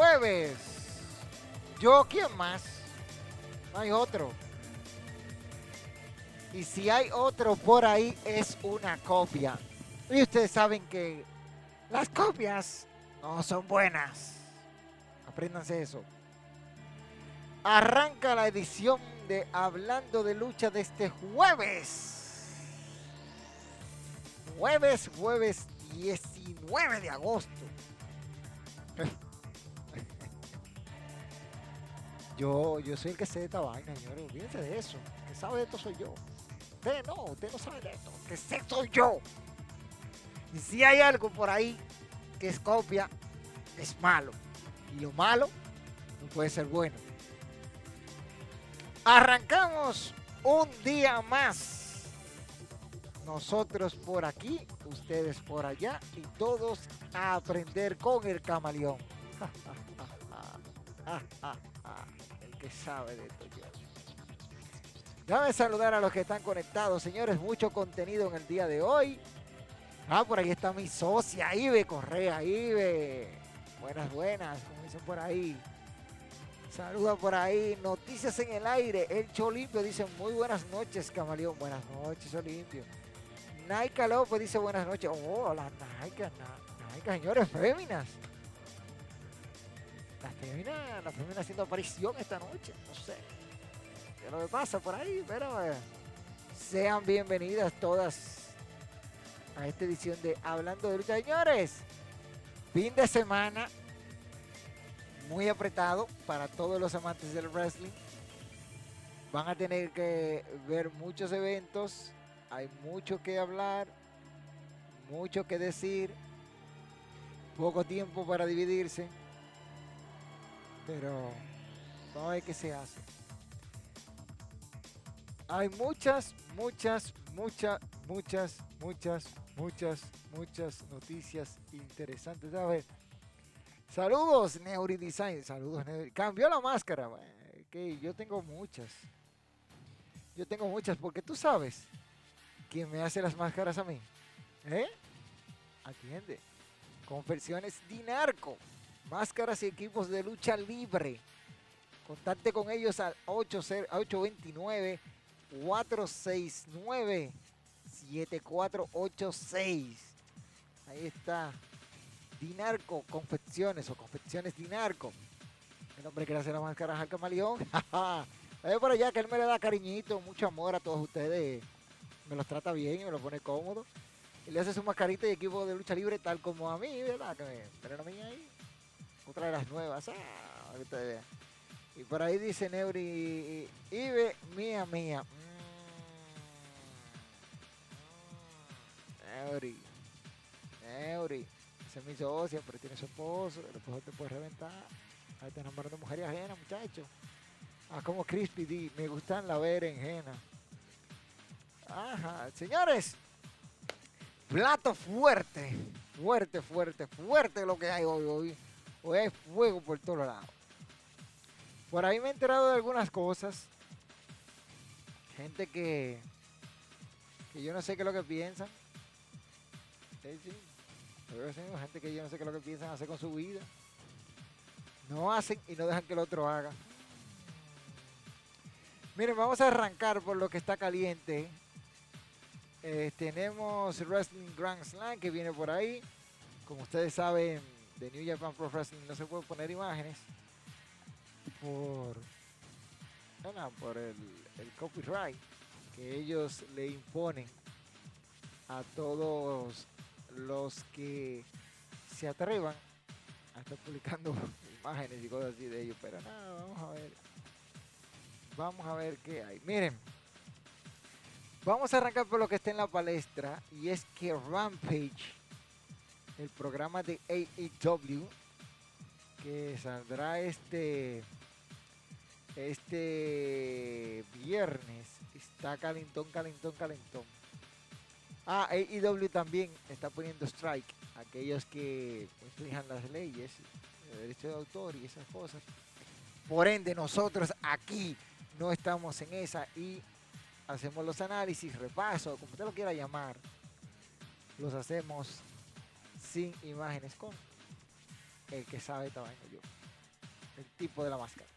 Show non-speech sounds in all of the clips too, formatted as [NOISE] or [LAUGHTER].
jueves. Yo, ¿quién más? No hay otro. Y si hay otro por ahí, es una copia. Y ustedes saben que las copias no son buenas. Apréndanse eso. Arranca la edición de Hablando de Lucha de este jueves. Jueves, jueves 19 de agosto. [LAUGHS] Yo, yo soy el que sé de esta vaina, señores. Olvídense de eso. Que sabe de esto soy yo. Usted no, usted no sabe de esto. Que sé soy yo. Y si hay algo por ahí que es copia, es malo. Y lo malo no puede ser bueno. Arrancamos un día más. Nosotros por aquí, ustedes por allá y todos a aprender con el camaleón. [LAUGHS] que sabe de yo. Déjame saludar a los que están conectados, señores. Mucho contenido en el día de hoy. Ah, por ahí está mi socia, Ibe Correa, Ibe. Buenas, buenas, como dicen por ahí. Saluda por ahí. Noticias en el aire. El Cholimpio dice muy buenas noches, Camaleón. Buenas noches, Olimpio. Naika López dice buenas noches. Oh, las Naika, Na- Naika, señores, féminas. Las féminas, las féminas haciendo aparición esta noche. No sé. ¿Qué lo que pasa por ahí? Pero eh, sean bienvenidas todas a esta edición de Hablando de Lucha. Señores, fin de semana muy apretado para todos los amantes del wrestling. Van a tener que ver muchos eventos, hay mucho que hablar, mucho que decir, poco tiempo para dividirse, pero vamos a ver qué se hace. Hay muchas, muchas, muchas, muchas, muchas, muchas, muchas noticias interesantes. A ver, Saludos, Neuri Design. Saludos, Neuri. Cambió la máscara. Yo tengo muchas. Yo tengo muchas porque tú sabes quién me hace las máscaras a mí. ¿Eh? Atiende. Confecciones Dinarco. Máscaras y equipos de lucha libre. Contacte con ellos al 80 829 469 7486. Ahí está. Dinarco Confecciones o Confecciones Dinarco. El hombre que le hace las máscaras al camaleón. [LAUGHS] Ve por allá que él me le da cariñito, mucho amor a todos ustedes. Me los trata bien y me los pone cómodo. Y le hace su mascarita y equipo de lucha libre tal como a mí, ¿verdad? Que me mí ahí. Otra de las nuevas. Ah, vean. Y por ahí dice Neuri, Ibe, mía, mía. Mm. Neuri. Neuri. Es mi socia, pero tiene su esposo. Esposo te puede reventar. Ahí te enamorando mujeres ajenas, muchacho. Ah, como Crispy D. Me gustan la berenjena. Ajá. Señores. Plato fuerte. Fuerte, fuerte, fuerte lo que hay hoy. Hoy, hoy hay fuego por todos lados. Por ahí me he enterado de algunas cosas. Gente que, que yo no sé qué es lo que piensan. Sí, sí, gente que yo no sé qué es lo que piensan hacer con su vida. No hacen y no dejan que el otro haga. Miren, vamos a arrancar por lo que está caliente. Eh, tenemos Wrestling Grand Slam que viene por ahí. Como ustedes saben, de New Japan Pro Wrestling no se puede poner imágenes por, no, no, por el, el copyright que ellos le imponen a todos los que se atrevan a estar publicando [LAUGHS] imágenes y cosas así de ellos. Pero nada, vamos a ver. Vamos a ver qué hay. Miren, vamos a arrancar por lo que está en la palestra y es que Rampage, el programa de AEW, que saldrá este este viernes, está calentón, calentón, calentón. Ah, AEW también está poniendo strike aquellos que inflijan las leyes, el derecho de autor y esas cosas. Por ende, nosotros aquí no estamos en esa y hacemos los análisis, repaso, como usted lo quiera llamar, los hacemos sin imágenes con el que sabe tamaño yo, el tipo de la máscara.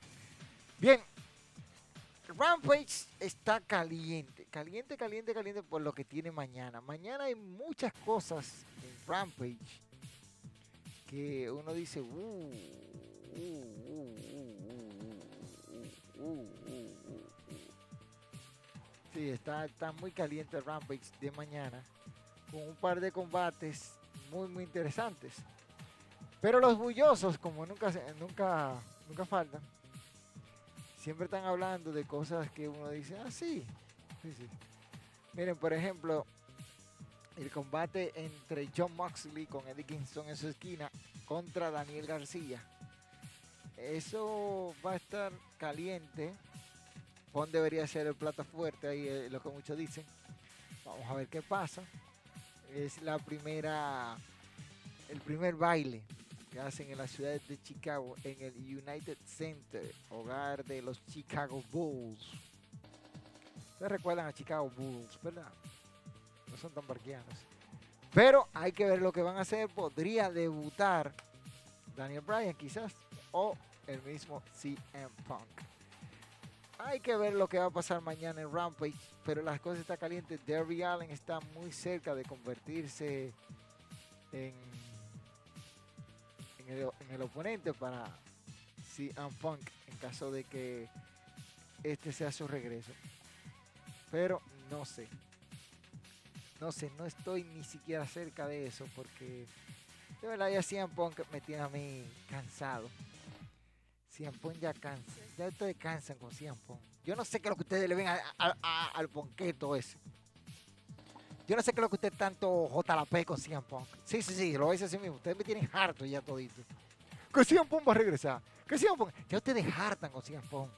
Bien, Rampage está caliente, caliente, caliente, caliente por lo que tiene mañana. Mañana hay muchas cosas en Rampage que uno dice, uh, uh, uh, Sí, está, está muy caliente el Rampage de mañana, con un par de combates muy, muy interesantes. Pero los bullosos, como nunca, nunca, nunca faltan, siempre están hablando de cosas que uno dice, ah. Miren, por ejemplo, el combate entre John Moxley con Eddie Kingston en su esquina contra Daniel García. Eso va a estar caliente. Pon debería ser el plato fuerte, ahí es lo que muchos dicen. Vamos a ver qué pasa. Es la primera, el primer baile que hacen en la ciudad de Chicago, en el United Center, hogar de los Chicago Bulls. Ustedes recuerdan a Chicago Bulls, ¿verdad? No son tan barquianos. Pero hay que ver lo que van a hacer. Podría debutar Daniel Bryan quizás o el mismo CM Punk. Hay que ver lo que va a pasar mañana en Rampage, pero las cosas están calientes. Derby Allen está muy cerca de convertirse en, en, el, en el oponente para CM Punk en caso de que este sea su regreso. Pero no sé. No sé, no estoy ni siquiera cerca de eso porque de verdad ya CM Punk me tiene a mí cansado. Punk ya cansa. Ya ustedes cansan con Punk. Yo no sé qué es lo que ustedes le ven al ponqueto ese. Yo no sé qué es lo que usted tanto JLP con Punk. Sí, sí, sí, lo dice así mismo. Ustedes me tienen harto ya todito. Que Punk va a regresar. Que Punk. Ya ustedes hartan con Punk.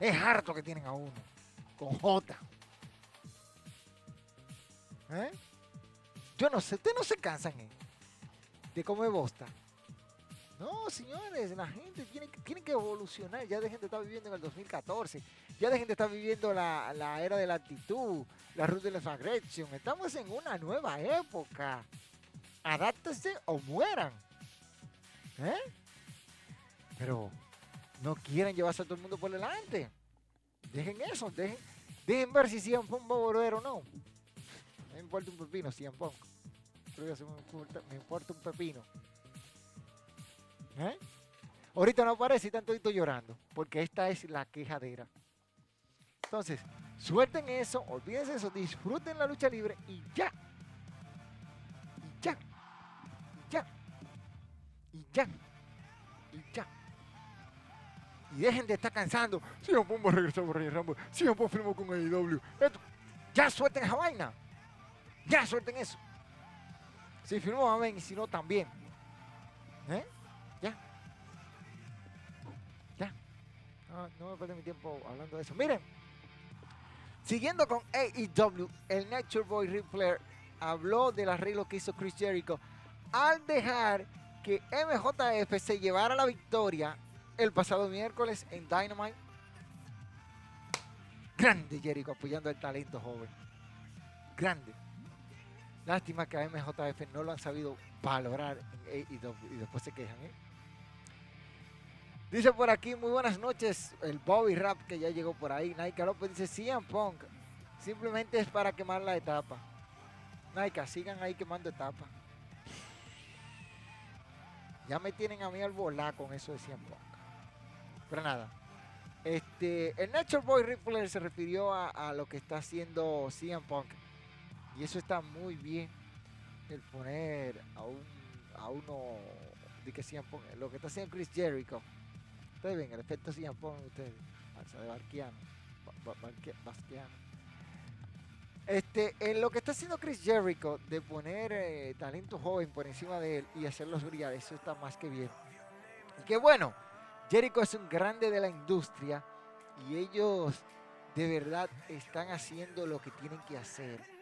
Es harto que tienen a uno. Con J. ¿Eh? Yo no sé, ustedes no se cansan ¿eh? de comer bosta. No, señores, la gente tiene, que- evolucionar. Ya dejen de estar viviendo en el 2014. Ya dejen de estar viviendo la, era de la actitud, la la aggression. Estamos en una nueva época. Adáptense o mueran. ¿Eh? Pero no quieren llevarse a todo el mundo por delante. Dejen eso, dejen, dejen ver si CM Punk va a volver o no. Me importa un pepino, CM Punk. Creo que me importa, me importa un pepino. ¿Eh? Ahorita no aparece y están toditos llorando, porque esta es la quejadera. Entonces, suelten eso, olvídense eso, disfruten la lucha libre y ya. Y ya. Y ya. Y ya. Y ya. Y dejen de estar cansando. Si no podemos regresar por Rey Rambo. Si no puedo firmar con AEW. Ya suelten esa vaina. Ya suelten eso. Si firmó, amén, y si no, también. ¿Eh? No, me pierdo mi tiempo hablando de eso. Miren, siguiendo con AEW, el Nature Boy Ric habló del arreglo que hizo Chris Jericho al dejar que MJF se llevara la victoria el pasado miércoles en Dynamite. Grande Jericho apoyando el talento joven. Grande. Lástima que a MJF no lo han sabido valorar en AEW y después se quejan. ¿eh? Dice por aquí, muy buenas noches, el Bobby Rap que ya llegó por ahí. Naika López dice, CM Punk, simplemente es para quemar la etapa. Naika, sigan ahí quemando etapa. Ya me tienen a mí al volar con eso de CM Punk. Pero nada. Este, el Nature Boy Rippler se refirió a, a, lo que está haciendo CM Punk. Y eso está muy bien. El poner a, un, a uno de que CM Punk. Lo que está haciendo Chris Jericho. Ustedes ven el efecto CM Punk. Ustedes. Balsa de Barquiano. Este, en lo que está haciendo Chris Jericho de poner eh, talento joven por encima de él y hacerlos brillar, eso está más que bien. Y que bueno, Jericho es un grande de la industria y ellos de verdad están haciendo lo que tienen que hacer.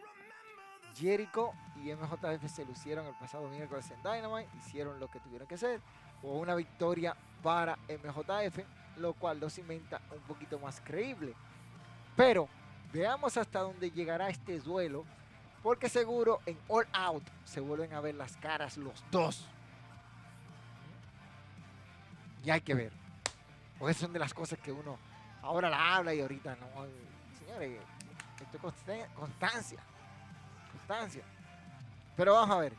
Jericho y MJF se lucieron el pasado miércoles en Dynamite, hicieron lo que tuvieron que hacer. Hubo una victoria para MJF, lo cual los inventa un poquito más creíble. Pero veamos hasta dónde llegará este duelo, porque seguro en All Out se vuelven a ver las caras los dos. Y hay que ver. Porque son de las cosas que uno ahora la habla y ahorita no. Señores, esto es constancia. Pero vamos a ver.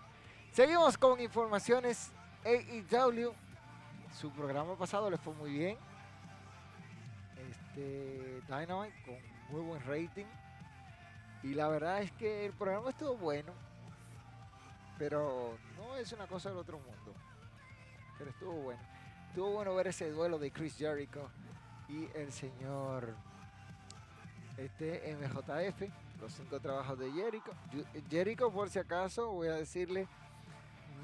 Seguimos con informaciones. AEW. Su programa pasado le fue muy bien. Este Dynamite con muy buen rating. Y la verdad es que el programa estuvo bueno. Pero no es una cosa del otro mundo. Pero estuvo bueno. Estuvo bueno ver ese duelo de Chris Jericho y el señor este MJF, los cinco trabajos de Jericho. Jericho, por si acaso, voy a decirle,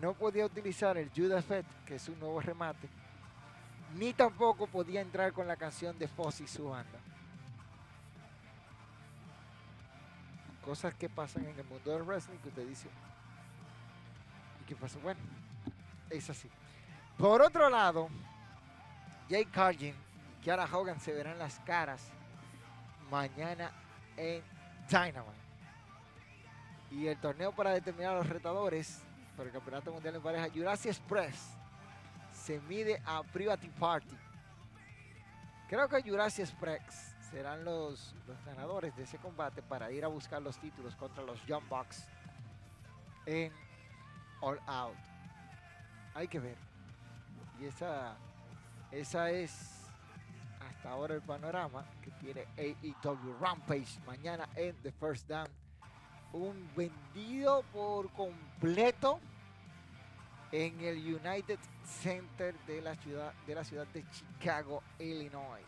no podía utilizar el Judas Fett, que es un nuevo remate, ni tampoco podía entrar con la canción de Foss y su banda. Cosas que pasan en el mundo del wrestling que usted dice. ¿Y qué pasó? Bueno, es así. Por otro lado, Jay Cargin y Kiara Hogan se verán las caras mañana en Dynamite. Y el torneo para determinar los retadores para el Campeonato Mundial en Pareja Jurassic Express se mide a Private Party. Creo que Jurassic Express serán los, los ganadores de ese combate para ir a buscar los títulos contra los Young Bucks en All Out. Hay que ver. Y esa, esa es ahora el panorama que tiene AEW Rampage mañana en The First Down. Un vendido por completo en el United Center de la ciudad de la ciudad de Chicago, Illinois.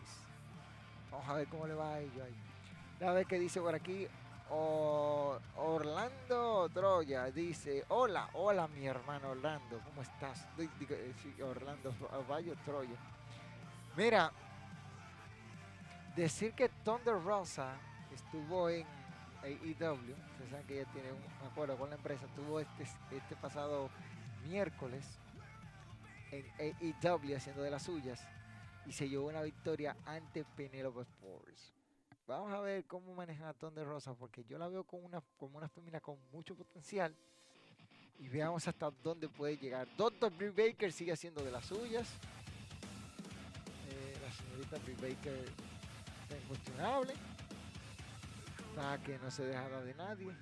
Vamos a ver cómo le va a ello ahí. A ver qué dice por aquí. Orlando Troya dice, hola, hola mi hermano Orlando, ¿cómo estás? Orlando Valle Troya. Mira, decir que Thunder Rosa estuvo en AEW, ustedes saben que ella tiene un acuerdo con la empresa, estuvo este, este pasado miércoles en AEW haciendo de las suyas y se llevó una victoria ante Penelope Sports. Vamos a ver cómo maneja a Thunder Rosa, porque yo la veo como una, como una femina con mucho potencial. Y veamos hasta dónde puede llegar. Dr. Britt Baker sigue haciendo de las suyas. Eh, la señorita Britt Baker está incuestionable. Está que no se deja de nadie.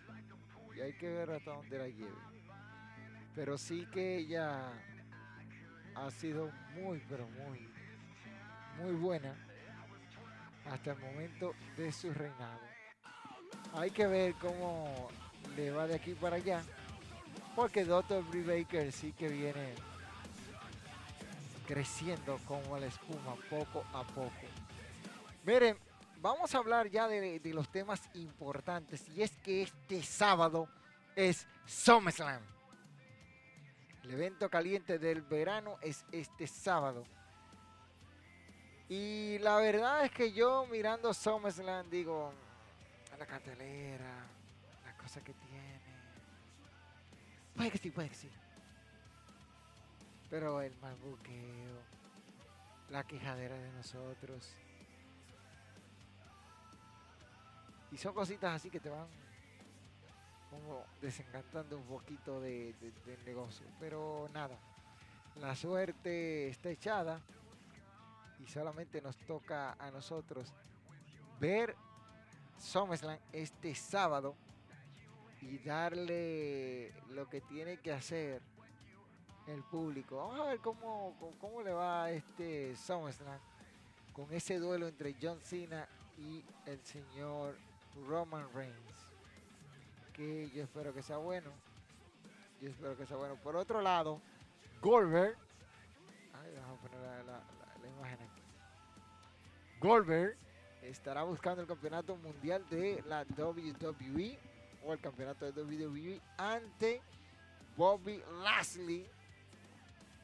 Y hay que ver hasta dónde la lleve. Pero sí que ella ha sido muy, pero muy, muy buena hasta el momento de su reinado. Hay que ver cómo le va de aquí para allá, porque Dr. Brie Baker sí que viene creciendo como la espuma poco a poco. Miren, vamos a hablar ya de, los temas importantes y es que este sábado es SummerSlam. El evento caliente del verano es este sábado. Y la verdad es que yo mirando SummerSlam digo, a la cartelera, las cosas que tiene. Puede que sí, puede que sí. Pero el mal buqueo, la quejadera de nosotros. Y son cositas así que te van como desencantando un poquito de, de- del negocio. Pero nada, la suerte está echada y solamente nos toca a nosotros ver SummerSlam este sábado y darle lo que tiene que hacer el público. Vamos a ver cómo, cómo, le va a este SummerSlam con ese duelo entre John Cena y el señor Roman Reigns. Que yo espero que sea bueno. Yo espero que sea bueno. Por otro lado, Goldberg. Ay, vamos a poner la, la- imagen aquí. Goldberg estará buscando el campeonato mundial de la WWE o el campeonato de WWE ante Bobby Lashley.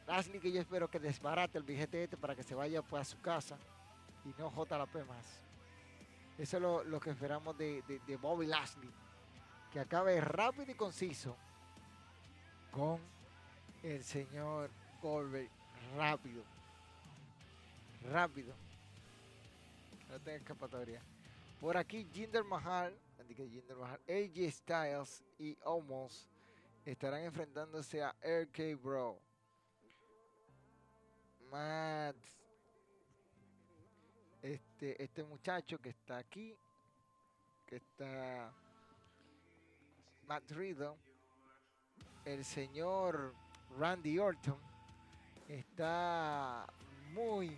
Lashley que yo espero que desbarate el billete este para que se vaya pues, a su casa y no JP más. Eso es lo, lo que esperamos de, Bobby Lashley. Que acabe rápido y conciso con el señor Goldberg. Rápido. Rápido. No tenga escapatoria. Por aquí Jinder Mahal, Jinder Mahal, AJ Styles y Omos estarán enfrentándose a RK Bro. Matt, este, este muchacho que está aquí, que está Matt Riddle, el señor Randy Orton está muy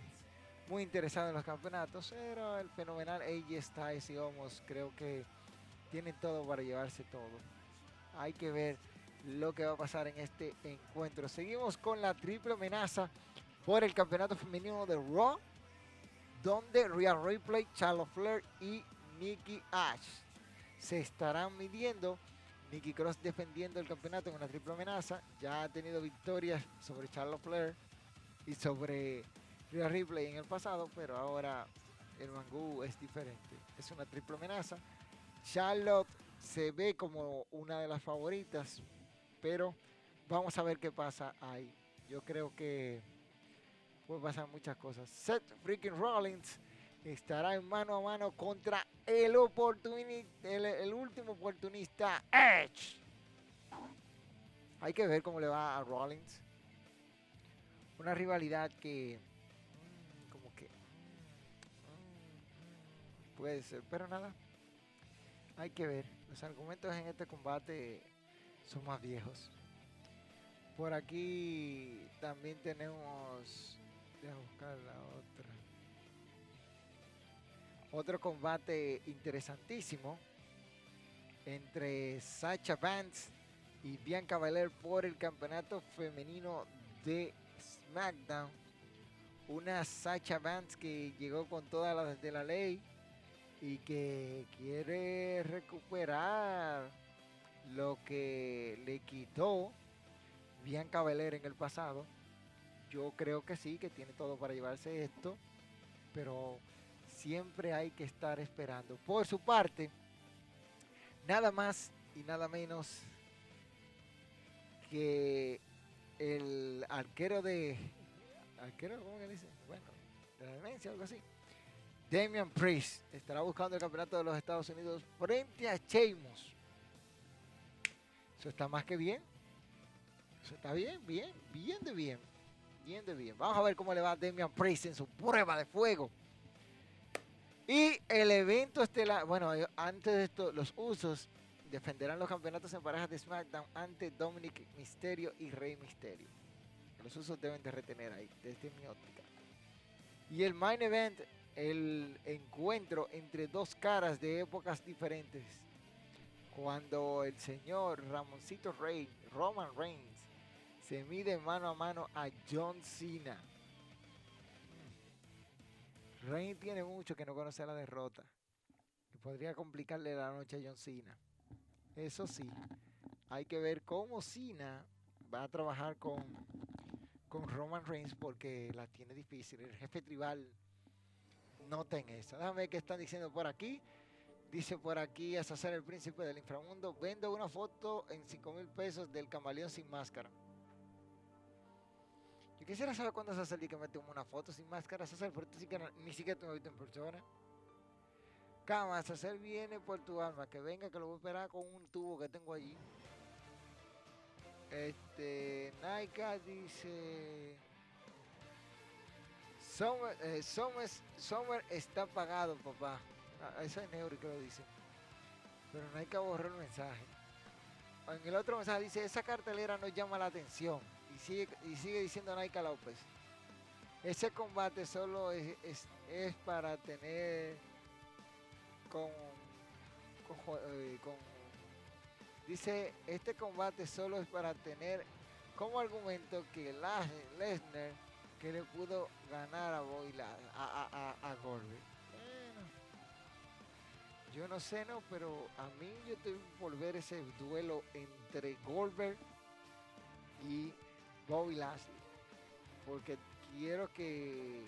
muy interesado en los campeonatos, pero el fenomenal AJ Styles y Omos creo que tienen todo para llevarse todo. Hay que ver lo que va a pasar en este encuentro. Seguimos con la triple amenaza por el campeonato femenino de Raw, donde Rhea Ripley, Charlotte Flair y Nikki Ash se estarán midiendo. Nikki Cross defendiendo el campeonato en una triple amenaza. Ya ha tenido victorias sobre Charlotte Flair y sobre Rhea Ripley en el pasado, pero ahora el mangú es diferente. Es una triple amenaza. Charlotte se ve como una de las favoritas, pero vamos a ver qué pasa ahí. Yo creo que puede pasar muchas cosas. Seth freaking Rollins estará en mano a mano contra el, oportuni- el, el último oportunista Edge. Hay que ver cómo le va a Rollins. Una rivalidad que mm, como que mm, puede ser, pero nada. Hay que ver. Los argumentos en este combate son más viejos. Por aquí también tenemos. Deja buscar la otra. Otro combate interesantísimo entre Sacha Vance y Bianca Belair por el campeonato femenino de SmackDown. Una Sacha Vance que llegó con todas las de la ley y que quiere recuperar lo que le quitó Bianca Belair en el pasado. Yo creo que sí, que tiene todo para llevarse esto, pero siempre hay que estar esperando. Por su parte, nada más y nada menos que el arquero de arquero, ¿cómo que dice? Bueno, de la demencia, algo así. Damian Priest estará buscando el campeonato de los Estados Unidos frente a Sheamus. Eso está más que bien. Eso está bien, bien, bien de bien. Vamos a ver cómo le va a Damian Priest en su prueba de fuego. Y el evento estelar, bueno, eh, antes de esto, los usos defenderán los campeonatos en parejas de SmackDown ante Dominic Mysterio y Rey Mysterio. Los usos deben de retener ahí, desde mi óptica. Y el main event, el encuentro entre dos caras de épocas diferentes. Cuando el señor Ramoncito Rey, Roman Reigns, se mide mano a mano a John Cena. Reigns tiene mucho que no conoce la derrota. Y podría complicarle la noche a John Cena. Eso sí, hay que ver cómo Cena va a trabajar con, con Roman Reigns porque la tiene difícil. El jefe tribal noten eso. Déjame ver qué están diciendo por aquí. Dice por aquí, hasta ser el príncipe del inframundo, vendo una foto en 5 mil pesos del camaleón sin máscara. Yo quisiera saber cuándo se salir que me tomo una foto sin máscara, César, pero tú sí no- ni siquiera te he visto en persona. Cama, César viene por tu alma, que venga, que lo voy a esperar con un tubo que tengo allí. Este, Naika dice... Summer, eh, Summer, Summer está pagado, papá. Ah, Eso es Neuri que lo dice. Pero Naika borró el mensaje. En el otro mensaje dice, esa cartelera no llama la atención. Y sigue, y sigue diciendo Naika López. Ese combate solo es, es, es para tener con, eh, con- Dice, este combate solo es para tener como argumento que Lesnar que le pudo ganar a Boy a, a, a, a. Yo no sé, no, pero a mí yo estoy por ver ese duelo entre Goldberg y Bobby Lashley. Porque quiero que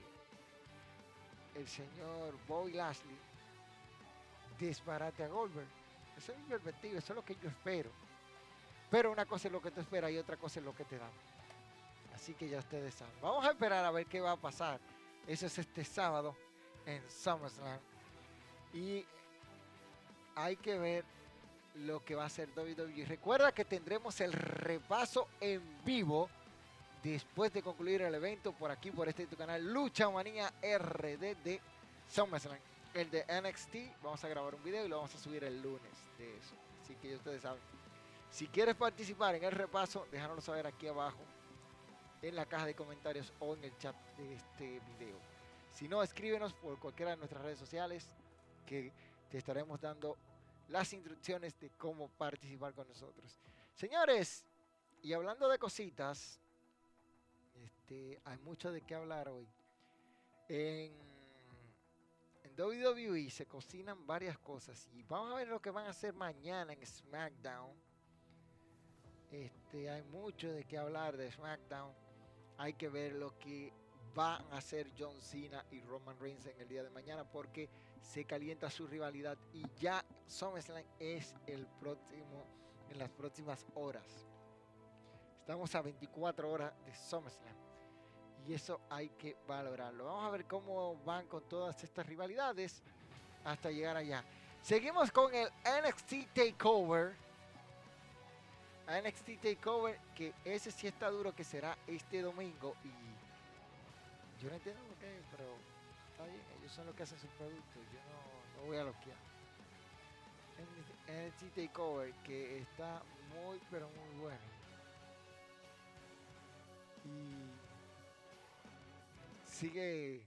el señor Bobby Lashley desbarate a Goldberg. Esa es mi perspectiva, eso es lo que yo espero. Pero una cosa es lo que tú esperas y otra cosa es lo que te dan. Así que ya ustedes saben. Vamos a esperar a ver qué va a pasar. Eso es este sábado en SummerSlam. Y hay que ver lo que va a hacer WWE. Recuerda que tendremos el repaso en vivo después de concluir el evento por aquí, por este tu canal Lucha Manía RD de SummerSlam. El de NXT, vamos a grabar un video y lo vamos a subir el lunes de eso. Así que ya ustedes saben. Si quieres participar en el repaso, déjanoslo saber aquí abajo en la caja de comentarios o en el chat de este video. Si no, escríbenos por cualquiera de nuestras redes sociales que estaremos dando las instrucciones de cómo participar con nosotros. Señores, y hablando de cositas, este, hay mucho de qué hablar hoy. En, en WWE se cocinan varias cosas y vamos a ver lo que van a hacer mañana en SmackDown. Este, hay mucho de qué hablar de SmackDown. Hay que ver lo que van a hacer John Cena y Roman Reigns en el día de mañana porque se calienta su rivalidad y ya SummerSlam es el próximo en las próximas horas. Estamos a 24 horas de SummerSlam y eso hay que valorarlo. Vamos a ver cómo van con todas estas rivalidades hasta llegar allá. Seguimos con el NXT Takeover. NXT Takeover, que ese sí está duro, que será este domingo. Y yo no entiendo por qué, pero está bien, ellos son los que hacen sus productos. Yo no, no voy a loquear. NXT Takeover, que está muy, pero muy bueno. Y sigue,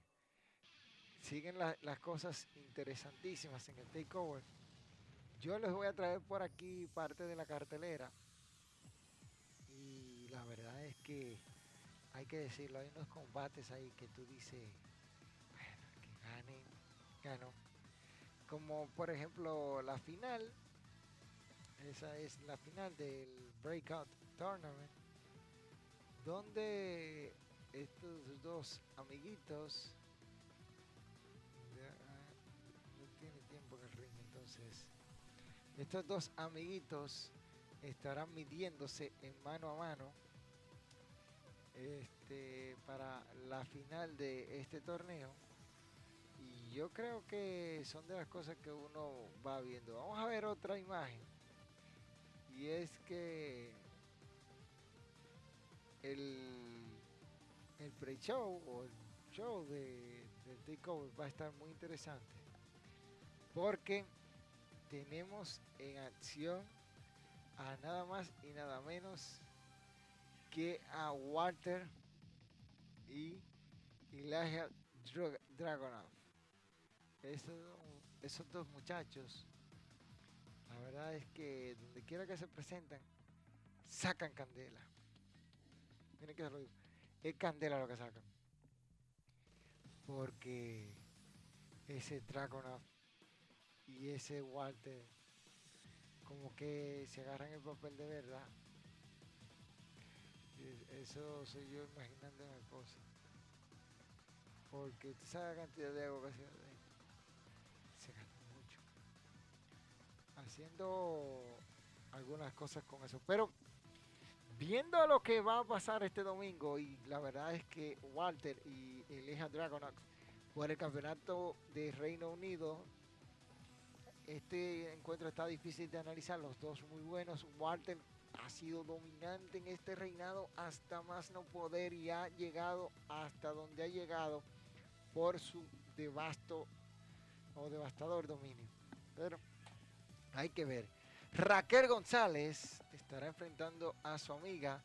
siguen la- las cosas interesantísimas en el Takeover. Yo les voy a traer por aquí parte de la cartelera. Y la verdad es que hay que decirlo, hay unos combates ahí que tú dices, bueno, que gane, ganó. Como por ejemplo la final, esa es la final del Breakout Tournament, donde estos dos amiguitos, ah, no tiene tiempo en el ring, entonces, estos dos amiguitos estarán midiéndose en mano a mano este, para la final de este torneo. Y yo creo que son de las cosas que uno va viendo. Vamos a ver otra imagen. Y es que el, el pre-show o el show de, del takeover va a estar muy interesante. Porque tenemos en acción a nada más y nada menos a Walter y Elijah Dra- Dragunov. Esos, esos dos muchachos, la verdad es que donde quiera que se presentan, sacan candela. Miren que se. Es candela lo que sacan. Porque ese Dragunov y ese Walter como que se agarran el papel de verdad. Eso soy yo imaginando una cosa. Porque usted sabe la cantidad de agua que se se mucho. Haciendo algunas cosas con eso. Pero viendo lo que va a pasar este domingo, y la verdad es que Walter y Elijah Dragonox por el campeonato de Reino Unido, este encuentro está difícil de analizar, los dos muy buenos. Walter ha sido dominante en este reinado hasta más no poder y ha llegado hasta donde ha llegado por su devasto o devastador dominio. Pero hay que ver. Raquel González estará enfrentando a su amiga.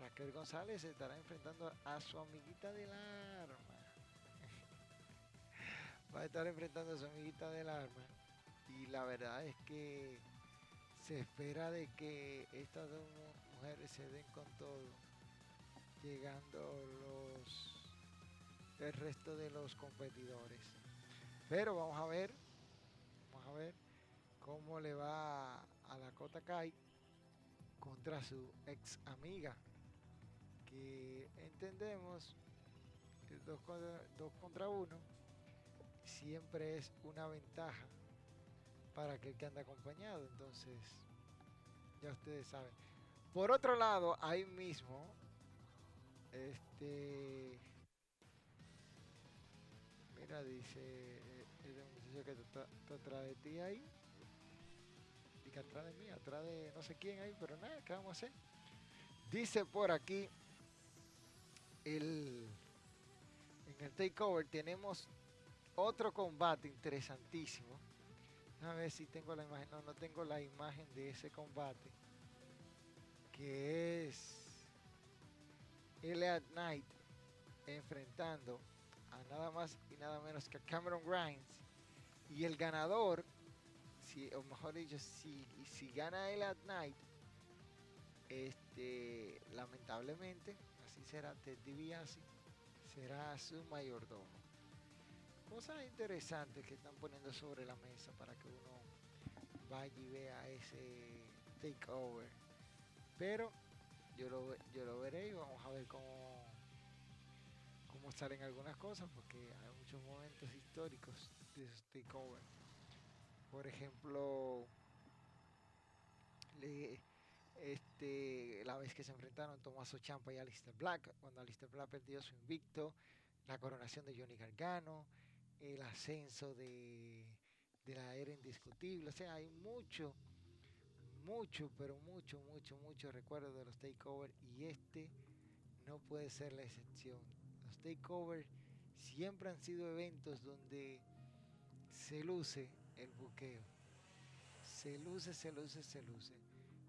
Raquel González estará enfrentando a su amiguita del arma. [LAUGHS] Va a estar enfrentando a su amiguita del arma. Y la verdad es que se espera de que estas dos mujeres se den con todo. Llegando los el resto de los competidores. Pero vamos a ver. Vamos a ver cómo le va a la Cota Kai contra su ex amiga. Que entendemos dos contra, dos contra uno siempre es una ventaja para aquel que anda acompañado. Entonces, ya ustedes saben. Por otro lado, ahí mismo, este. Mira, dice el muchacho que está, atrás de ti ahí. Y que atrás de mí, atrás de no sé quién ahí, pero nada, ¿qué vamos a hacer? Dice por aquí el en el takeover tenemos otro combate interesantísimo. A ver si tengo la imagen. No, no tengo la imagen de ese combate. Que es Elliot Knight enfrentando a nada más y nada menos que a Cameron Grimes. Y el ganador, si, o mejor dicho, si, si gana Elliot Knight, este, lamentablemente, así será Ted DiBiase, será su mayordomo. Cosas interesantes que están poniendo sobre la mesa para que uno vaya y vea ese takeover. Pero yo lo, yo lo veré y vamos a ver cómo, cómo salen algunas cosas, porque hay muchos momentos históricos de esos takeover. Por ejemplo, este, la vez que se enfrentaron Tommaso Champa y Alistair Black, cuando Alistair Black perdió su invicto, la coronación de Johnny Gargano, el ascenso de, la era indiscutible. O sea, hay mucho, mucho, pero mucho, mucho, mucho recuerdo de los takeover y este no puede ser la excepción. Los takeover siempre han sido eventos donde se luce el buqueo. Se luce, se luce, se luce.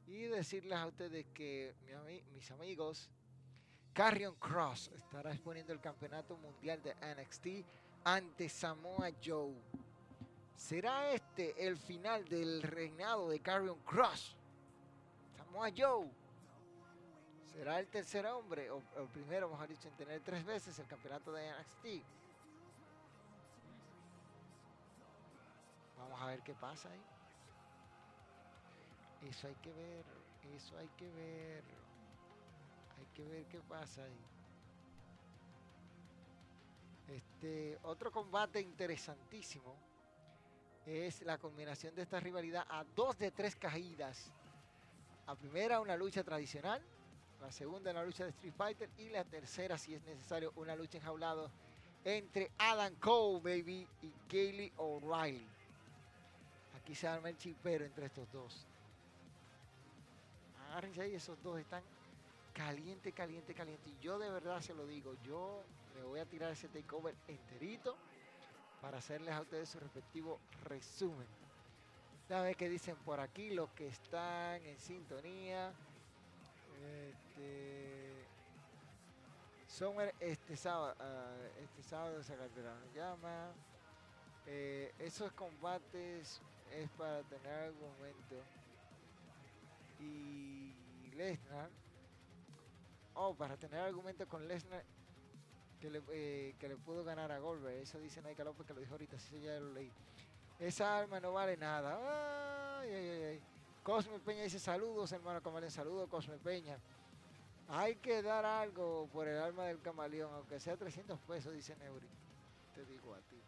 Y decirles a ustedes que mis amigos, Carrion Cross estará exponiendo el campeonato mundial de NXT ante Samoa Joe. ¿Será este el final del reinado de Carrion Cross? Samoa Joe. ¿Será el tercer hombre, o el primero, mejor dicho, en tener tres veces el campeonato de NXT? Vamos a ver qué pasa ahí. Eso hay que ver, eso hay que ver. Hay que ver qué pasa ahí. Otro combate interesantísimo es la combinación de esta rivalidad a dos de tres caídas. La primera una lucha tradicional, la segunda una lucha de Street Fighter y la tercera, si es necesario, una lucha enjaulado entre Adam Cole, baby, y Kaylee O'Reilly. Aquí se arma el chipero entre estos dos. Agárrense ahí, esos dos están caliente, caliente, caliente. Y yo de verdad se lo digo, yo me voy a tirar ese takeover enterito para hacerles a ustedes su respectivo resumen. Ya ver qué dicen por aquí los que están en sintonía. Este, Summer este sábado, ah, este sábado se llama. Eh, esos combates es para tener argumento. Y Lesnar, oh, para tener argumento con Lesnar que le, eh, que le pudo ganar a Goldberg. Eso dice Naika López que lo dijo ahorita, sí, ya lo leí. Esa arma no vale nada. Cosme Peña dice saludos, hermano Camalen, saludos, Cosme Peña. Hay que dar algo por el alma del camaleón, aunque sea 300 pesos, dice Neuri. Te digo a ti.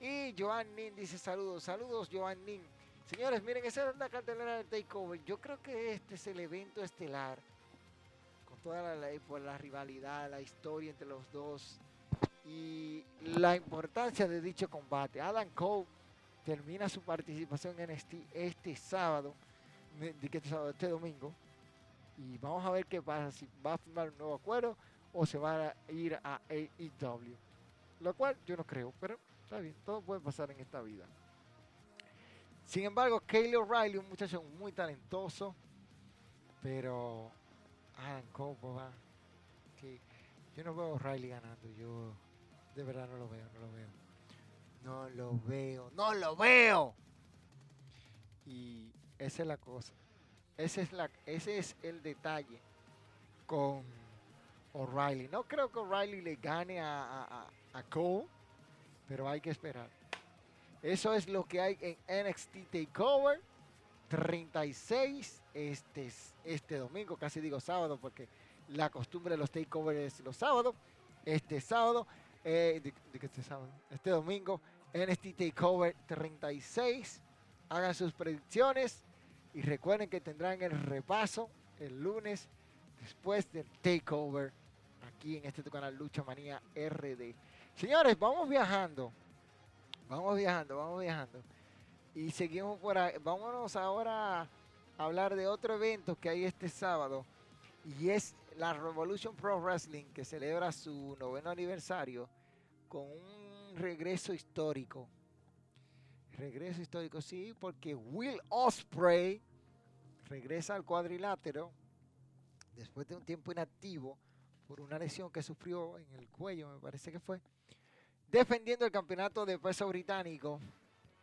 Y Joan Nin dice saludos, saludos Joan Nin. Señores, miren, esa es la cartelera del Takeover. Yo creo que este es el evento estelar, toda la, por la rivalidad, la historia entre los dos y la importancia de dicho combate. Adam Cole termina su participación en este, este sábado, este sábado, este domingo, y vamos a ver qué pasa, si va a firmar un nuevo acuerdo o se va a ir a AEW. Lo cual yo no creo, pero está bien, todo puede pasar en esta vida. Sin embargo, Kaylee O'Reilly, un muchacho muy talentoso, pero Adam pues, que yo no veo a O'Reilly ganando, yo de verdad no lo veo, no lo veo. No lo veo, no lo veo. Y esa es la cosa. Ese es, la, ese es el detalle con O'Reilly. No creo que O'Reilly le gane a, a, Cole, pero hay que esperar. Eso es lo que hay en NXT Takeover 36 este, este domingo, casi digo sábado, porque la costumbre de los takeovers es los sábados. Este sábado eh, este, este domingo, NXT Takeover 36. Hagan sus predicciones y recuerden que tendrán el repaso el lunes después del Takeover aquí en este canal Lucha Manía RD. Señores, vamos viajando. Vamos viajando, vamos viajando. Y seguimos por ahí. Vámonos ahora a hablar de otro evento que hay este sábado. Y es la Revolution Pro Wrestling que celebra su noveno aniversario con un regreso histórico. Regreso histórico, sí, porque Will Osprey regresa al cuadrilátero después de un tiempo inactivo por una lesión que sufrió en el cuello, me parece que fue, defendiendo el campeonato de peso británico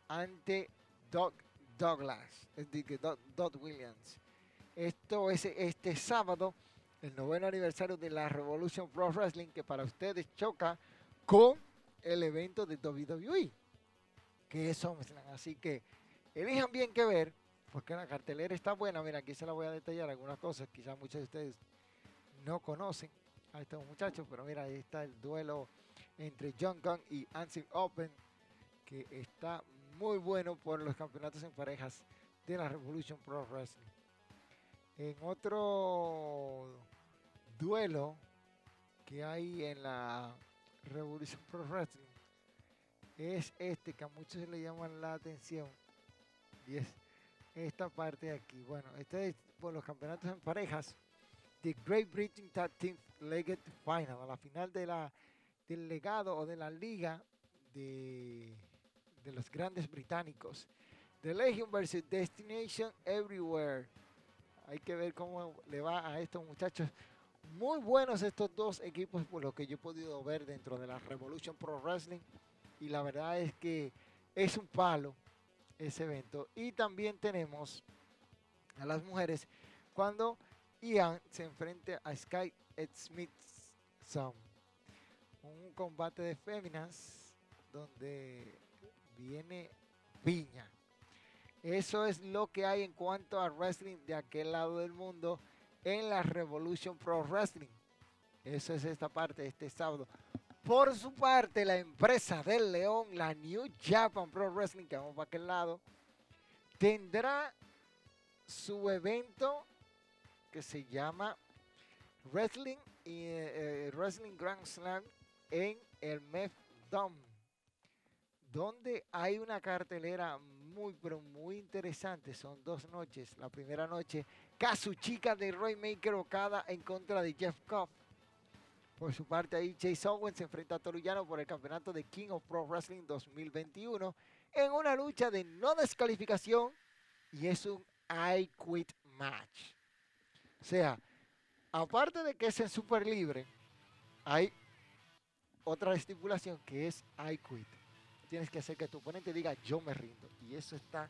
ante Doug Douglas, Doug Williams. Esto es este sábado el noveno aniversario de la Revolution Pro Wrestling, que para ustedes choca con el evento de WWE, que es SummerSlam. Así que elijan bien qué ver, porque la cartelera está buena. Mira, aquí se la voy a detallar algunas cosas. Quizás muchos de ustedes no conocen a estos muchachos, pero mira, ahí está el duelo entre John Gunn y Ansel Open, que está muy bueno por los campeonatos en parejas de la Revolution Pro Wrestling. En otro duelo que hay en la Revolution Pro Wrestling es este que a muchos le llaman la atención y es esta parte de aquí. Bueno, este es por los campeonatos en parejas The Great Britain Tag Team Legged Final, la final de la, del legado o de la liga de, de los grandes británicos. The Legion versus Destination Everywhere. Hay que ver cómo le va a estos muchachos. Muy buenos estos dos equipos por lo que yo he podido ver dentro de la Revolution Pro Wrestling. Y la verdad es que es un palo ese evento. Y también tenemos a las mujeres cuando Ian se enfrenta a Sky Smith Un combate de féminas donde viene piña. Eso es lo que hay en cuanto a wrestling de aquel lado del mundo en la Revolution Pro Wrestling. Eso es esta parte, este sábado. Por su parte, la empresa del León, la New Japan Pro Wrestling, que vamos para aquel lado, tendrá su evento que se llama Wrestling, y eh, Wrestling Grand Slam en el MEF Dome, donde hay una cartelera muy, pero muy interesante. Son dos noches. La primera noche, Kazuchika de Roy Maker Okada en contra de Jeff Cobb. Por su parte, ahí Chase Owens se enfrenta a Toruyano por el campeonato de King of Pro Wrestling 2021 en una lucha de no descalificación y es un I Quit match. O sea, aparte de que es en super libre, hay otra estipulación que es I Quit tienes que hacer que tu oponente diga yo me rindo. Y eso está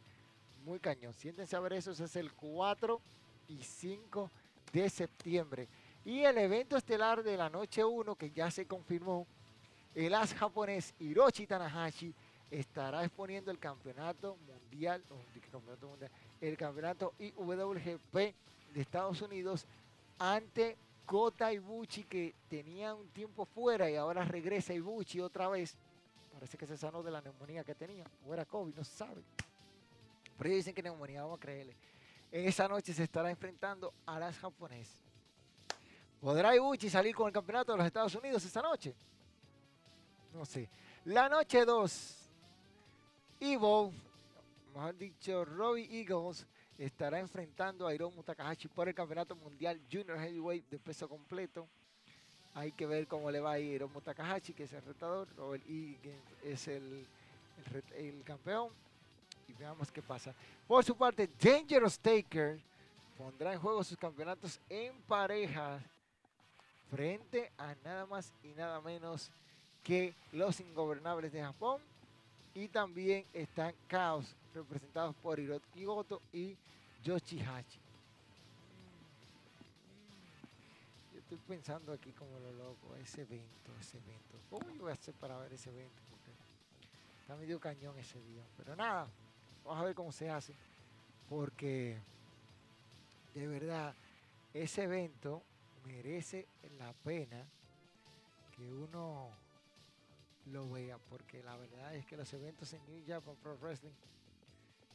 muy cañón. Siéntense a ver eso, es el 4 y 5 de septiembre. Y el evento estelar de la noche 1 que ya se confirmó, el as japonés Hiroshi Tanahashi estará exponiendo el campeonato mundial, el campeonato IWGP de Estados Unidos ante Kota Ibuchi que tenía un tiempo fuera y ahora regresa Ibuchi otra vez. Parece que se sanó de la neumonía que tenía. O era COVID, no sabe. Pero ellos dicen que neumonía, vamos a creerle. Esa noche se estará enfrentando a las japonesas. ¿Podrá Ibuchi salir con el campeonato de los Estados Unidos esta noche? No sé. La noche 2. Evo, mejor dicho, Robbie Eagles estará enfrentando a Hiromu Takahashi por el Campeonato Mundial Junior Heavyweight de peso completo. Hay que ver cómo le va a Hiromu Takahashi, que es el retador, Robert Eagles es el, el campeón. Y veamos qué pasa. Por su parte, Dangerous Taker pondrá en juego sus campeonatos en pareja frente a nada más y nada menos que los ingobernables de Japón. Y también están Chaos, representados por Hiroki Goto y Yoshihachi. Estoy pensando aquí como lo loco, ese evento, ese evento. ¿Cómo yo voy a hacer para ver ese evento? Porque está medio cañón ese día. Pero nada, vamos a ver cómo se hace. Porque de verdad, ese evento merece la pena que uno lo vea, porque la verdad es que los eventos en New Japan Pro Wrestling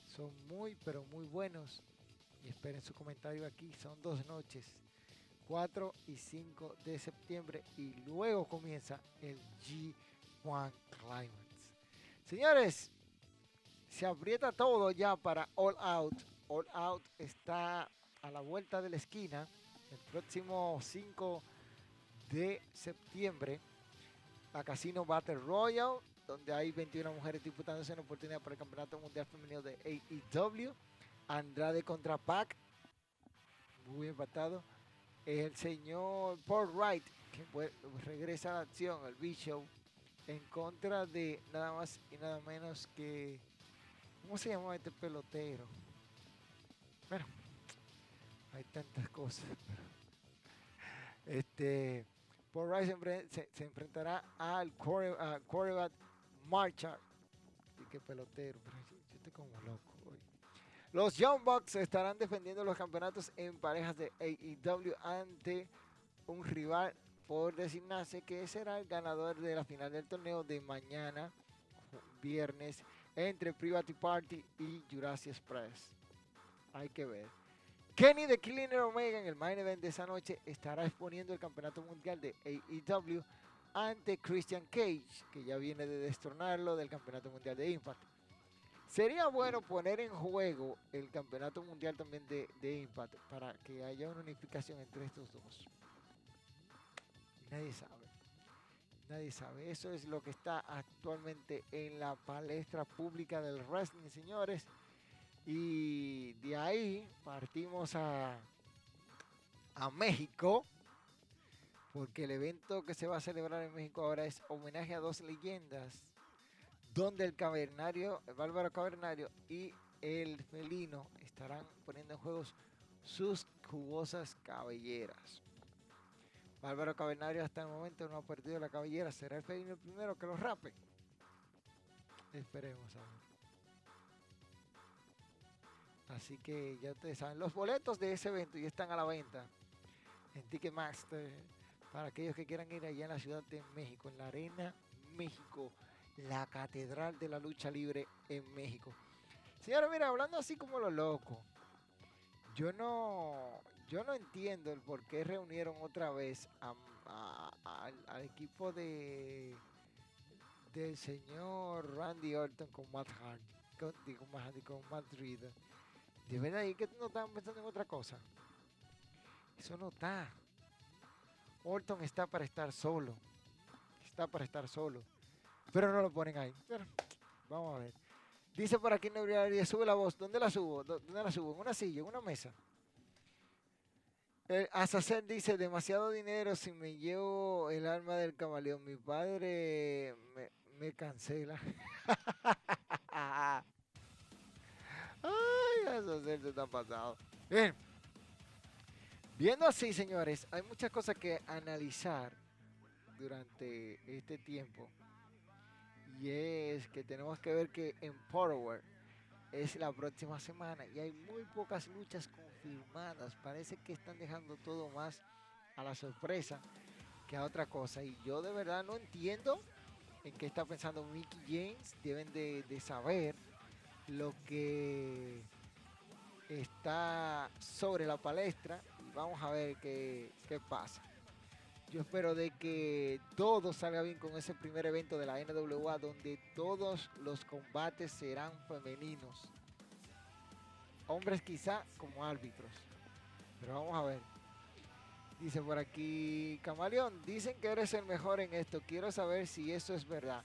son muy, pero muy buenos. Y esperen su comentario aquí, son dos noches, 4 y 5 de septiembre, y luego comienza el G1 Climax. Señores, se aprieta todo ya para All Out. All Out está a la vuelta de la esquina el próximo 5 de septiembre a Casino Battle Royal, donde hay 21 mujeres disputándose una oportunidad para el Campeonato Mundial Femenino de AEW. Andrade contra Pac, muy empatado. El señor Paul Wright, que regresa a la acción, el B-Show, en contra de nada más y nada menos que. ¿Cómo se llama este pelotero? Bueno, hay tantas cosas. Este, Paul Wright se, enfrentará al quarterback Marcha. Y qué pelotero. Yo estoy como loco. Los Young Bucks estarán defendiendo los campeonatos en parejas de AEW ante un rival por designarse que será el ganador de la final del torneo de mañana, viernes, entre Private Party y Jurassic Express. Hay que ver. Kenny de Killing Omega en el main event de esa noche estará exponiendo el campeonato mundial de AEW ante Christian Cage, que ya viene de destronarlo del campeonato mundial de Impact. Sería bueno poner en juego el campeonato mundial también de, de Impact para que haya una unificación entre estos dos. Nadie sabe. Nadie sabe. Eso es lo que está actualmente en la palestra pública del wrestling, señores. Y de ahí partimos a, a México, porque el evento que se va a celebrar en México ahora es homenaje a dos leyendas, donde el cavernario, el bárbaro cavernario y el felino estarán poniendo en juego sus jugosas cabelleras. Bárbaro Cavernario hasta el momento no ha perdido la cabellera. ¿Será el felino el primero que lo rape? Esperemos a ver. Así que ya ustedes saben, los boletos de ese evento ya están a la venta en Ticketmaster para aquellos que quieran ir allá en la Ciudad de México, en la Arena México, la Catedral de la Lucha Libre en México. Señora, mira, hablando así como lo loco, yo no, yo no entiendo el por qué reunieron otra vez al, equipo de del señor Randy Orton con Matt Hardy, con, con Matt Reed de verdad, ¿y que no estaban pensando en otra cosa? Eso no está. Orton está para estar solo. Está para estar solo. Pero no lo ponen ahí. vamos a ver. Dice por aquí Nebraria, sube la voz. ¿Dónde la subo? ¿Dónde la subo? ¿En una silla? ¿En una mesa? El Azazel dice, demasiado dinero si me llevo el alma del camaleón. Mi padre me, me cancela. [LAUGHS] Ay, eso se está pasado. Bien. Viendo así, señores, hay muchas cosas que analizar durante este tiempo. Y es que tenemos que ver que en Power es la próxima semana y hay muy pocas luchas confirmadas. Parece que están dejando todo más a la sorpresa que a otra cosa. Y yo de verdad no entiendo en qué está pensando Mickey James. Deben de, de saber lo que está sobre la palestra y vamos a ver qué, qué pasa. Yo espero de que todo salga bien con ese primer evento de la NWA donde todos los combates serán femeninos. Hombres quizá como árbitros. Pero vamos a ver. Dice por aquí Camaleón, dicen que eres el mejor en esto. Quiero saber si eso es verdad.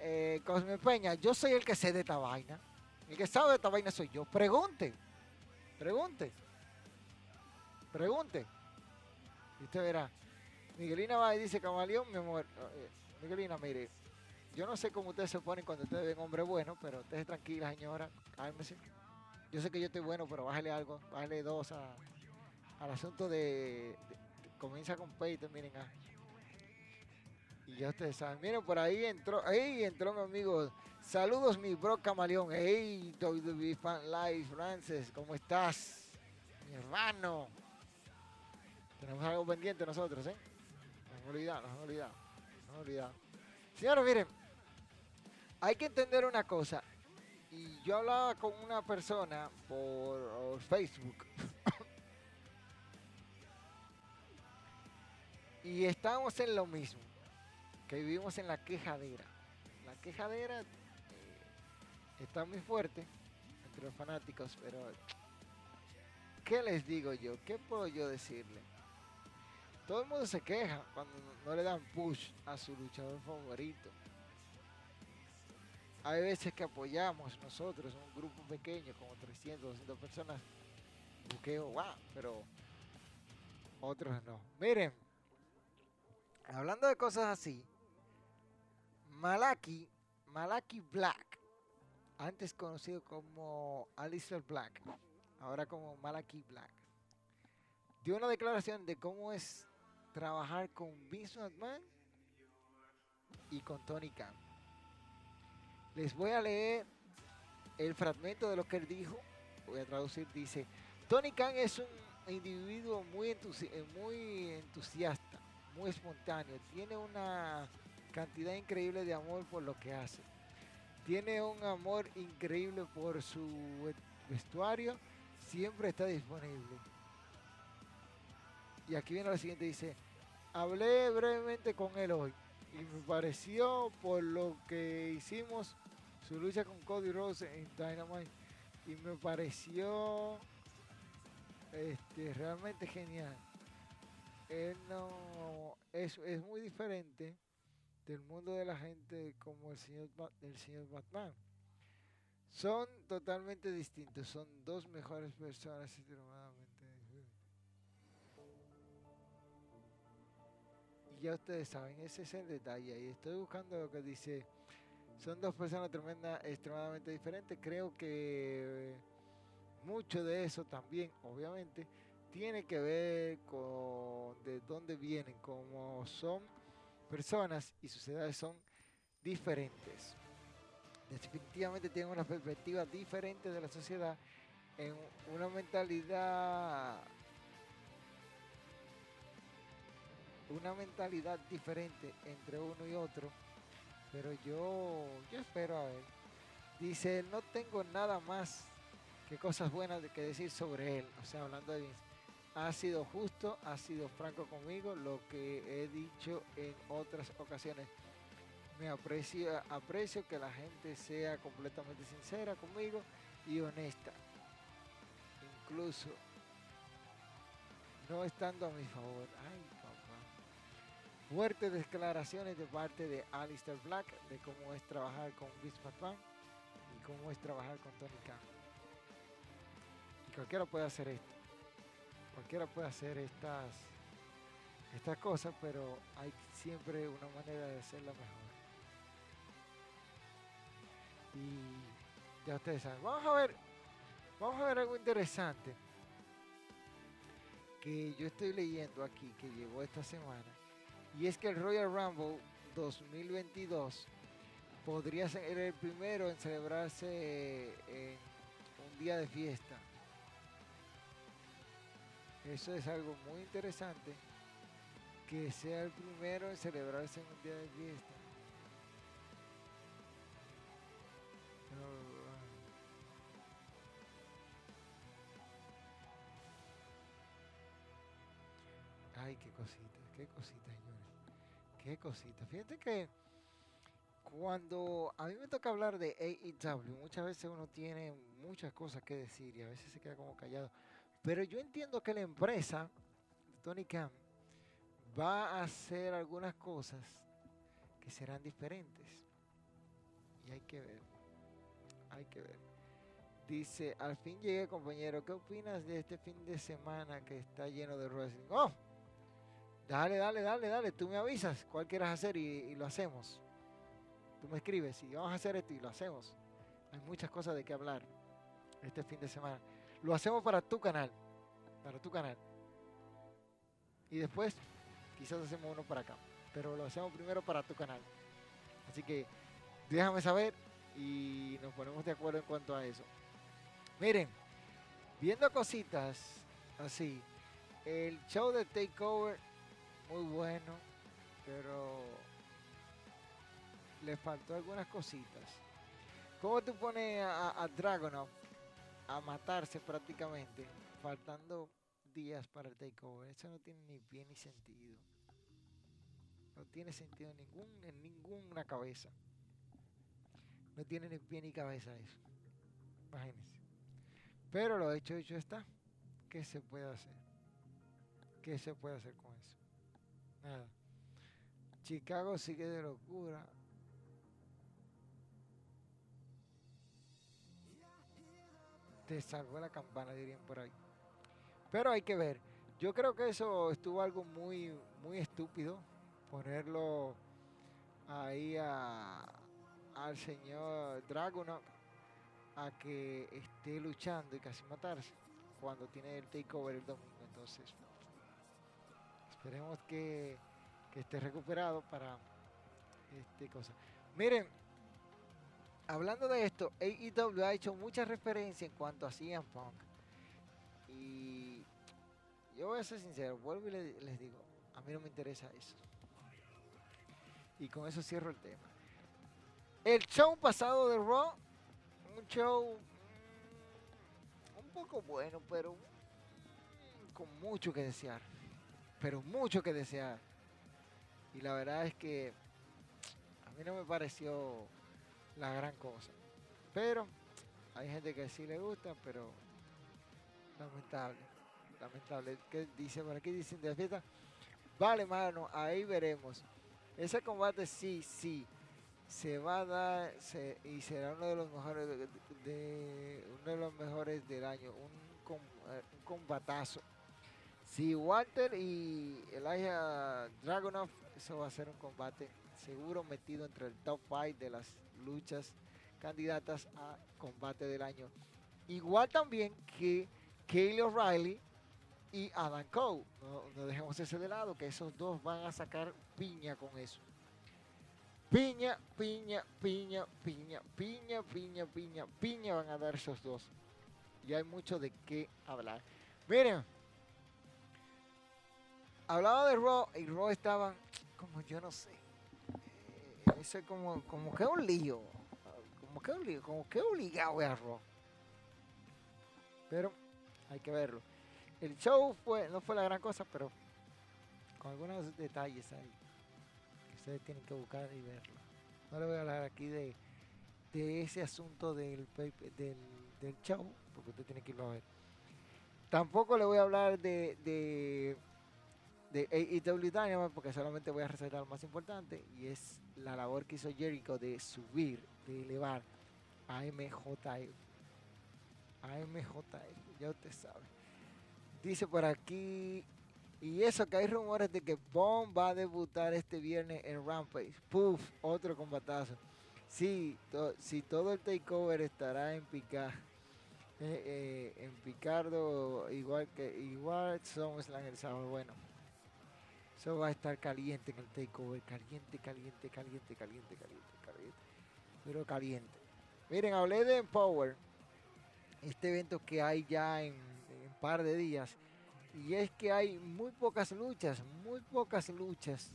Eh, Cosme Peña, yo soy el que sé de esta vaina. El que sabe de esta vaina soy yo. Pregunte. Pregunte. Pregunte. Y usted verá. Miguelina va y dice, Camaleón, mi amor. eh, Miguelina, mire, yo no sé cómo ustedes se ponen cuando ustedes ven hombre bueno, pero ustedes tranquila, señora, cálmese. Yo sé que yo estoy bueno, pero bájale algo, bájale dos a- al asunto de, Comienza con P y termina en A. Y ya ustedes saben. Miren, por ahí entró, ahí entró mi amigo. Saludos, mi bro camaleón. Hey, WWE Fan Live, Frances, ¿cómo estás? Mi hermano. Tenemos algo pendiente nosotros, ¿eh? No hemos olvidado, nos hemos olvidado. Nos hemos olvidado. Señores, miren, hay que entender una cosa. Y yo hablaba con una persona por Facebook. [COUGHS] y estábamos en lo mismo. Que vivimos en la quejadera. La quejadera eh, está muy fuerte entre los fanáticos, pero ¿qué les digo yo? ¿Qué puedo yo decirle? Todo el mundo se queja cuando no le dan push a su luchador favorito. Hay veces que apoyamos nosotros, un grupo pequeño, como 300, 200 personas, buqueo, wow, pero otros no. Miren, hablando de cosas así, Malaki, Malaki Black, antes conocido como Alistair Black, ahora como Malaki Black, dio una declaración de cómo es trabajar con Vince McMahon y con Tony Khan. Les voy a leer el fragmento de lo que él dijo. Voy a traducir. Dice, Tony Khan es un individuo muy, entusi- eh, muy entusiasta, muy espontáneo. Tiene una cantidad increíble de amor por lo que hace. Tiene un amor increíble por su ve- vestuario. Siempre está disponible. Y aquí viene lo siguiente, dice, hablé brevemente con él hoy y me pareció por lo que hicimos su lucha con Cody Rose en Dynamite y me pareció este, realmente genial. Él no es, es muy diferente del mundo de la gente como el señor el señor Batman. Son totalmente distintos, son dos mejores personas ya ustedes saben, ese es el detalle. Y estoy buscando lo que dice. Son dos personas tremenda, extremadamente diferentes. Creo que mucho de eso también, obviamente, tiene que ver con de dónde vienen, como son personas y sus edades son diferentes. Definitivamente tienen una perspectiva diferente de la sociedad, en una mentalidad una mentalidad diferente entre uno y otro, pero yo, yo espero a ver. Dice, no tengo nada más que cosas buenas de que decir sobre él, o sea, hablando de Vince. Ha sido justo, ha sido franco conmigo, lo que he dicho en otras ocasiones. Me aprecio, aprecio que la gente sea completamente sincera conmigo y honesta. Incluso no estando a mi favor. Fuertes declaraciones de parte de Alistair Black de cómo es trabajar con Vince McMahon y cómo es trabajar con Tony Khan. Y cualquiera puede hacer esto. Cualquiera puede hacer estas, estas cosas, pero hay siempre una manera de hacerla mejor. Y ya ustedes saben. Vamos a ver, vamos a ver algo interesante que yo estoy leyendo aquí, que llegó esta semana. Y es que el Royal Rumble 2022 podría ser el primero en celebrarse en un día de fiesta. Eso es algo muy interesante. Que sea el primero en celebrarse en un día de fiesta. Ay, qué cosita, qué cosita, señores. Qué cosita. Fíjate que cuando a mí me toca hablar de AEW, muchas veces uno tiene muchas cosas que decir y a veces se queda como callado. Pero yo entiendo que la empresa, Tony Khan, va a hacer algunas cosas que serán diferentes. Y hay que ver. Hay que ver. Dice, al fin llegué compañero, ¿qué opinas de este fin de semana que está lleno de wrestling? ¡Oh! Dale, dale, dale, dale, tú me avisas cuál quieras hacer y, lo hacemos. Tú me escribes y vamos a hacer esto y lo hacemos. Hay muchas cosas de qué hablar este fin de semana. Lo hacemos para tu canal, para tu canal. Y después quizás hacemos uno para acá, pero lo hacemos primero para tu canal. Así que déjame saber y nos ponemos de acuerdo en cuanto a eso. Miren, viendo cositas así, el show de Takeover muy bueno, pero le faltó algunas cositas. ¿Cómo tú pones a, a Dragonov a matarse prácticamente, faltando días para el takeover? Eso no tiene ni pie ni sentido. No tiene sentido en, ningún, en ninguna cabeza. No tiene ni pie ni cabeza eso. Imagínense. Pero lo hecho, hecho está. ¿Qué se puede hacer? ¿Qué se puede hacer con eso? Nada. Chicago sigue de locura. Te salvó la campana, dirían por ahí. Pero hay que ver. Yo creo que eso estuvo algo muy, muy estúpido. Ponerlo ahí al señor Dragunov a que esté luchando y casi matarse cuando tiene el takeover el domingo. Entonces, Esperemos que, esté recuperado para este cosa. Miren, hablando de esto, AEW ha hecho mucha referencia en cuanto a CM Punk. Y yo voy a ser sincero, vuelvo y les, digo, a mí no me interesa eso. Y con eso cierro el tema. El show pasado de Raw, un show mm, un poco bueno, pero mm, con mucho que desear pero mucho que desear. Y la verdad es que a mí no me pareció la gran cosa. Pero hay gente que sí le gusta, pero lamentable. Lamentable. ¿Qué dice por aquí? Dicen de fiesta. Vale, mano, ahí veremos. Ese combate sí, sí. Se va a dar y será uno de los mejores de, uno de los mejores del año. Un, eh, un combatazo si Walter y Elijah Dragunov, eso va a ser un combate seguro metido entre el top 5 de las luchas candidatas a combate del año. Igual también que Kaylee O'Reilly y Adam Cole. No, dejemos ese de lado, que esos dos van a sacar piña con eso. Piña, piña, piña, piña, piña, piña, piña, piña van a dar esos dos. Y hay mucho de qué hablar. Miren, hablaba de Raw y Raw estaba como yo no sé. Eh, ese como, como que un lío. Como que un lío, como que obligado a Raw. Pero hay que verlo. El show fue, no fue la gran cosa, pero con algunos detalles ahí que ustedes tienen que buscar y verlo. No le voy a hablar aquí de, de ese asunto del, del, del show, porque usted tiene que irlo a ver. Tampoco le voy a hablar de de AEW Dynamite porque solamente voy a resaltar lo más importante y es la labor que hizo Jericho de subir, de elevar a MJF. A MJF, ya usted sabe. Dice por aquí, y eso que hay rumores de que Bomb va a debutar este viernes en Rampage. Puf, otro combatazo. Sí, si todo el takeover estará en picar. Eh, eh, en Picardo, igual que igual SummerSlam el sábado. Bueno, eso va a estar caliente en el takeover. Caliente, caliente, caliente, caliente, caliente, caliente. Pero caliente. Miren, hablé de Empower. Este evento que hay ya en, un par de días. Y es que hay muy pocas luchas, muy pocas luchas.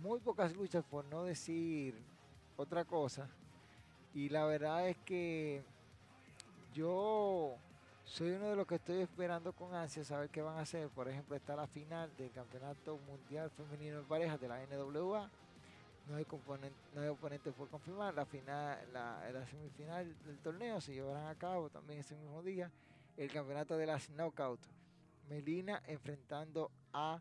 Muy pocas luchas, por no decir otra cosa. Y la verdad es que yo soy uno de los que estoy esperando con ansia saber qué van a hacer. Por ejemplo, está la final del Campeonato Mundial Femenino de Parejas de la NWA. No hay, no hay oponente por confirmar. La, final, la, semifinal del torneo se llevarán a cabo también ese mismo día. El campeonato de las Knockout. Melina enfrentando a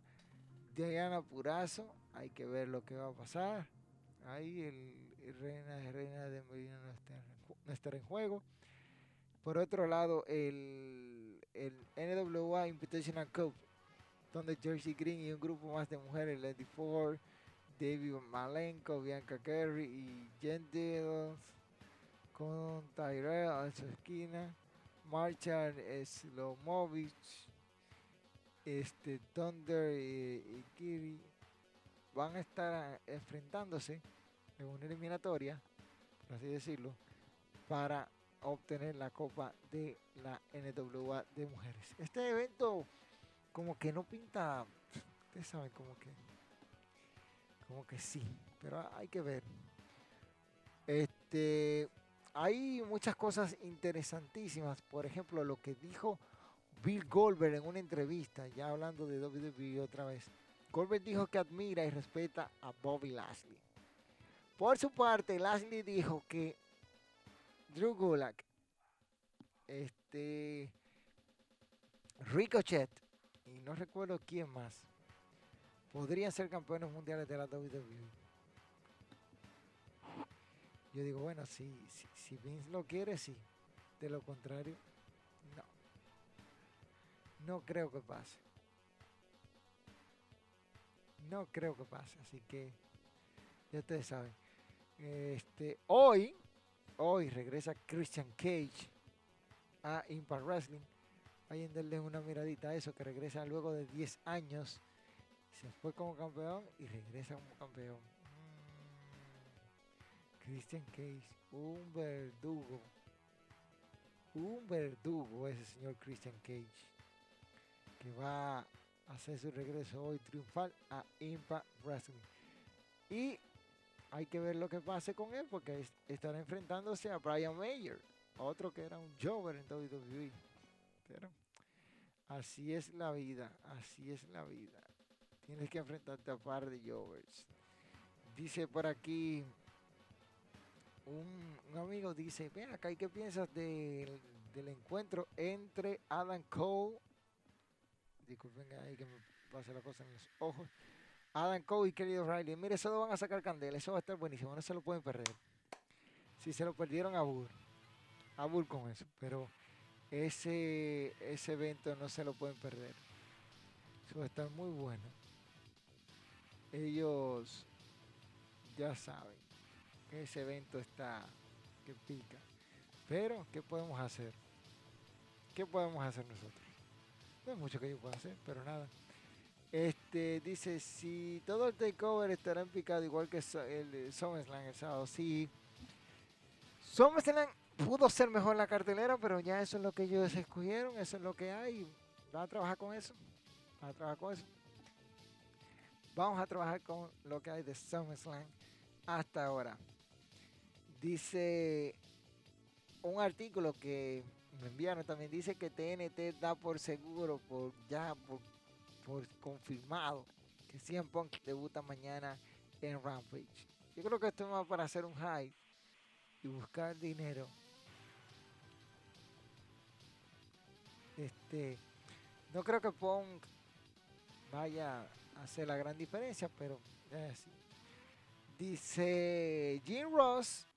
Diana Purazo. Hay que ver lo que va a pasar. Ahí el, reina, reina de Melina no, está, no estará en juego. Por otro lado, el, el NWA Invitational Cup, donde Jersey Green y un grupo más de mujeres, Lady Ford, David Malenko, Bianca Kerry y Jen Dillon, con Tyrell a su esquina, Marshall Slomovich, este, Thunder y, y Kiri van a estar enfrentándose en una eliminatoria, por así decirlo, para obtener la copa de la NWA de mujeres. Este evento como que no pinta, ustedes saben como que, como que sí, pero hay que ver. Este, hay muchas cosas interesantísimas, por ejemplo, lo que dijo Bill Goldberg en una entrevista, ya hablando de WWE otra vez. Goldberg dijo que admira y respeta a Bobby Lashley. Por su parte, Lashley dijo que Drew Gulak, este, Ricochet, y no recuerdo quién más, podrían ser campeones mundiales de la WWE. Yo digo, bueno, si, si, Vince lo quiere, sí. De lo contrario, no. No creo que pase. No creo que pase. Así que ya ustedes saben. Este, hoy Hoy regresa Christian Cage a Impact Wrestling. Vayan darle una miradita a eso, que regresa luego de 10 años. Se fue como campeón y regresa como campeón. Mm. Christian Cage, un verdugo. Un verdugo ese señor Christian Cage. Que va a hacer su regreso hoy triunfal a Impact Wrestling. Y hay que ver lo que pase con él porque estará enfrentándose a Brian Mayer, otro que era un Jover en WWE. Pero así es la vida, así es la vida. Tienes que enfrentarte a par de Jovers. Dice por aquí un, amigo, dice, ven acá, ¿y qué piensas del, del encuentro entre Adam Cole? Disculpen ahí que me pase la cosa en los ojos Adam Cole y querido Riley. Mire, eso lo van a sacar candela. Eso va a estar buenísimo. No se lo pueden perder. Si se lo perdieron a Bull. A Bull con eso. Pero ese, ese evento no se lo pueden perder. Eso va a estar muy bueno. Ellos ya saben que ese evento está que pica. Pero, ¿qué podemos hacer? ¿Qué podemos hacer nosotros? No hay mucho que yo pueda hacer, pero nada. Este dice si todo el takeover estará en picado igual que el SummerSlam el sábado. Sí, SummerSlam pudo ser mejor la cartelera, pero ya eso es lo que ellos escogieron, eso es lo que hay. Vamos a trabajar con eso. Vamos a trabajar con eso. Vamos a trabajar con lo que hay de SummerSlam hasta ahora. Dice un artículo que me enviaron también dice que TNT da por seguro por ya por por confirmado que CM Punk debuta mañana en Rampage. Yo creo que esto es más para hacer un hype y buscar dinero. Este, no creo que Punk vaya a hacer la gran diferencia, pero así. Dice Jim Ross,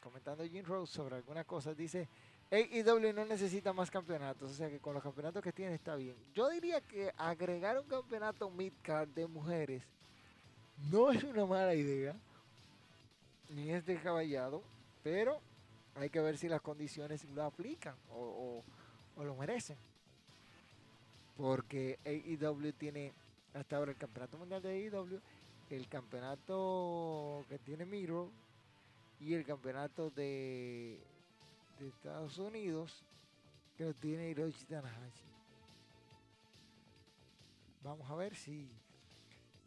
comentando Jim Ross sobre algunas cosas, dice AEW no necesita más campeonatos, o sea que con los campeonatos que tiene está bien. Yo diría que agregar un campeonato midcard de mujeres no es una mala idea, ni es descabellado, pero hay que ver si las condiciones lo aplican o, lo merecen. Porque AEW tiene hasta ahora el campeonato mundial de AEW, el campeonato que tiene Miro y el campeonato de Estados Unidos que lo tiene Hiroshi Tanahashi. vamos a ver si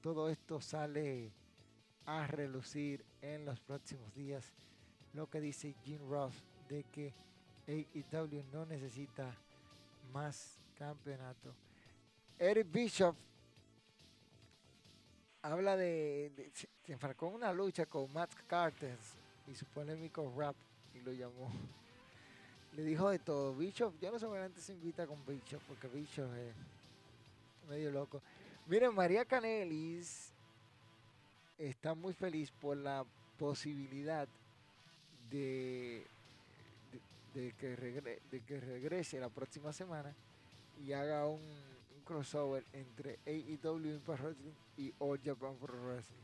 todo esto sale a relucir en los próximos días. Lo que dice Jim Ross de que AEW no necesita más campeonato. Eric Bishop habla de, se enfracó en una lucha con Matt Carter y su polémico rap y lo llamó. Le dijo de todo. Bishop, yo no sé antes se invita con Bishop porque Bishop es medio loco. Miren, María Canelis está muy feliz por la posibilidad de, de, que, de que regrese la próxima semana y haga un, crossover entre AEW Impact Wrestling y All Japan Pro Wrestling.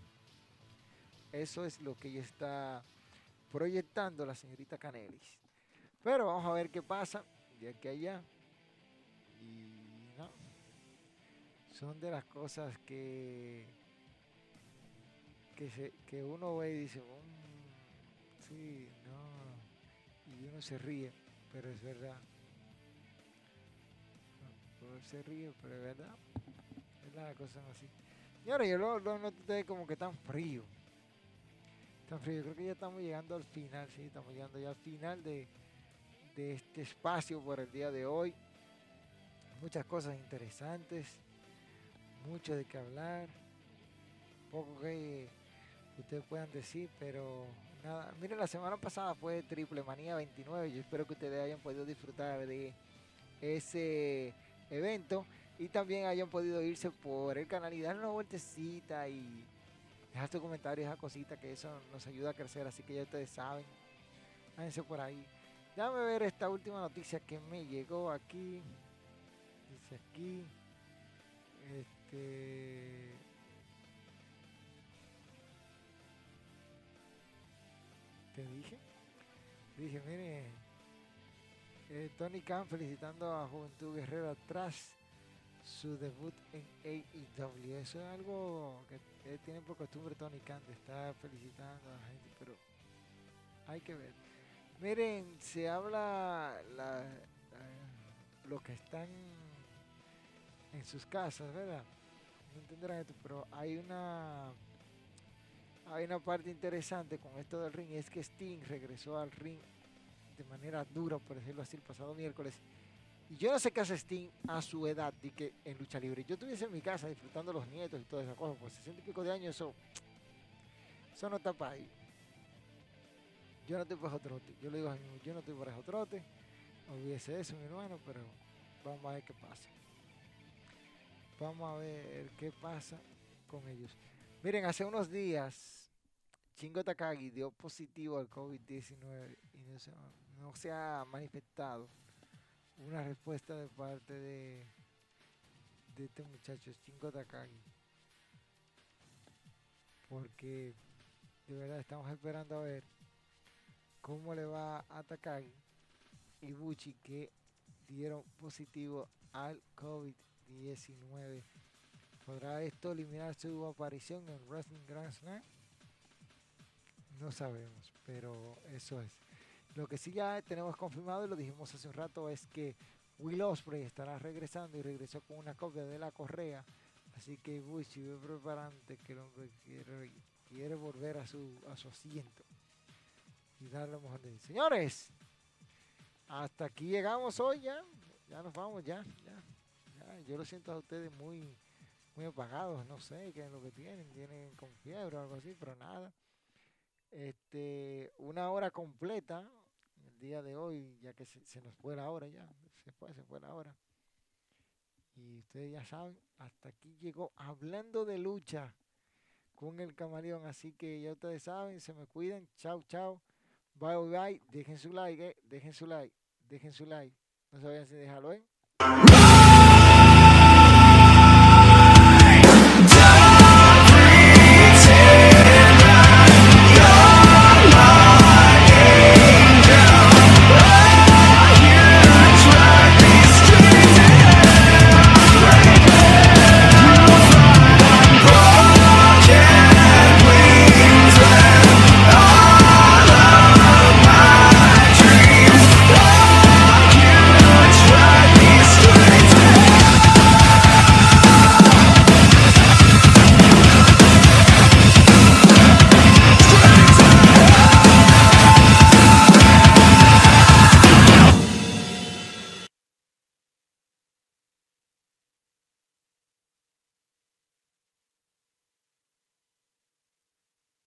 Eso es lo que ella está proyectando la señorita Canelis. Pero vamos a ver qué pasa de aquí a allá. Y no. Son de las cosas que que, que uno ve y dice, mm, sí, no. Y uno se ríe, pero es verdad se ríe, pero es verdad. Es la cosa así. Y ahora yo lo, lo noté como que tan frío. Tan frío. Creo que ya estamos llegando al final, sí, estamos llegando ya al final de, de este espacio por el día de hoy. Muchas cosas interesantes, mucho de qué hablar, poco que ustedes puedan decir, pero nada. Miren, la semana pasada fue Triple Manía 29. Yo espero que ustedes hayan podido disfrutar de ese evento y también hayan podido irse por el canal y dar una vueltecita y dejar sus comentarios, esa cosita que eso nos ayuda a crecer, así que ya ustedes saben, váyanse por ahí. Déjame ver esta última noticia que me llegó aquí. Dice aquí. Este. ¿Qué dije? Dije, mire, eh, Tony Khan felicitando a Juventud Guerrero tras su debut en AEW. Eso es algo que tiene por costumbre Tony Khan de estar felicitando a la gente, pero hay que ver. Miren, se habla la, los que están en sus casas, ¿verdad? No entenderán esto, pero hay una hay una parte interesante con esto del ring y es que Sting regresó al ring de manera dura, por decirlo así, el pasado miércoles. Y yo no sé qué hace Sting a su edad de que en lucha libre. Yo estuviese en mi casa disfrutando los nietos y todas esas cosas, pues 60 y pico de años, eso, eso no está para ahí. Yo no estoy para trote. Yo le digo a mi yo no estoy para trote. Olvídese eso, mi hermano, pero vamos a ver qué pasa. Vamos a ver qué pasa con ellos. Miren, hace unos días, Chingo Takagi dio positivo al COVID-19 y no se, no se ha manifestado una respuesta de parte de, de este muchacho, Shingo Takagi. Porque de verdad estamos esperando a ver cómo le va a Takagi y Buchi que dieron positivo al COVID-19. ¿Podrá esto eliminar su aparición en Wrestling Grand Slam? No sabemos, pero eso es. Lo que sí ya tenemos confirmado y lo dijimos hace un rato es que Will Osprey estará regresando y regresó con una copia de la correa. Así que Bushi ve preparante que el hombre quiere, volver a su asiento Señores, hasta aquí llegamos hoy ya. Ya nos vamos, ya, ya, Yo lo siento a ustedes muy, muy apagados, no sé qué es lo que tienen, tienen con fiebre o algo así, pero nada. Este, una hora completa, día de hoy, ya que se, nos fue la hora ya, se fue, se fue la hora. Y ustedes ya saben, hasta aquí llegó hablando de lucha con el camaleón. Así que ya ustedes saben, se me cuidan. Chao, chao. Bye, bye. Dejen su like, eh. dejen su like, dejen su like. No se vayan sin dejarlo, ¿eh?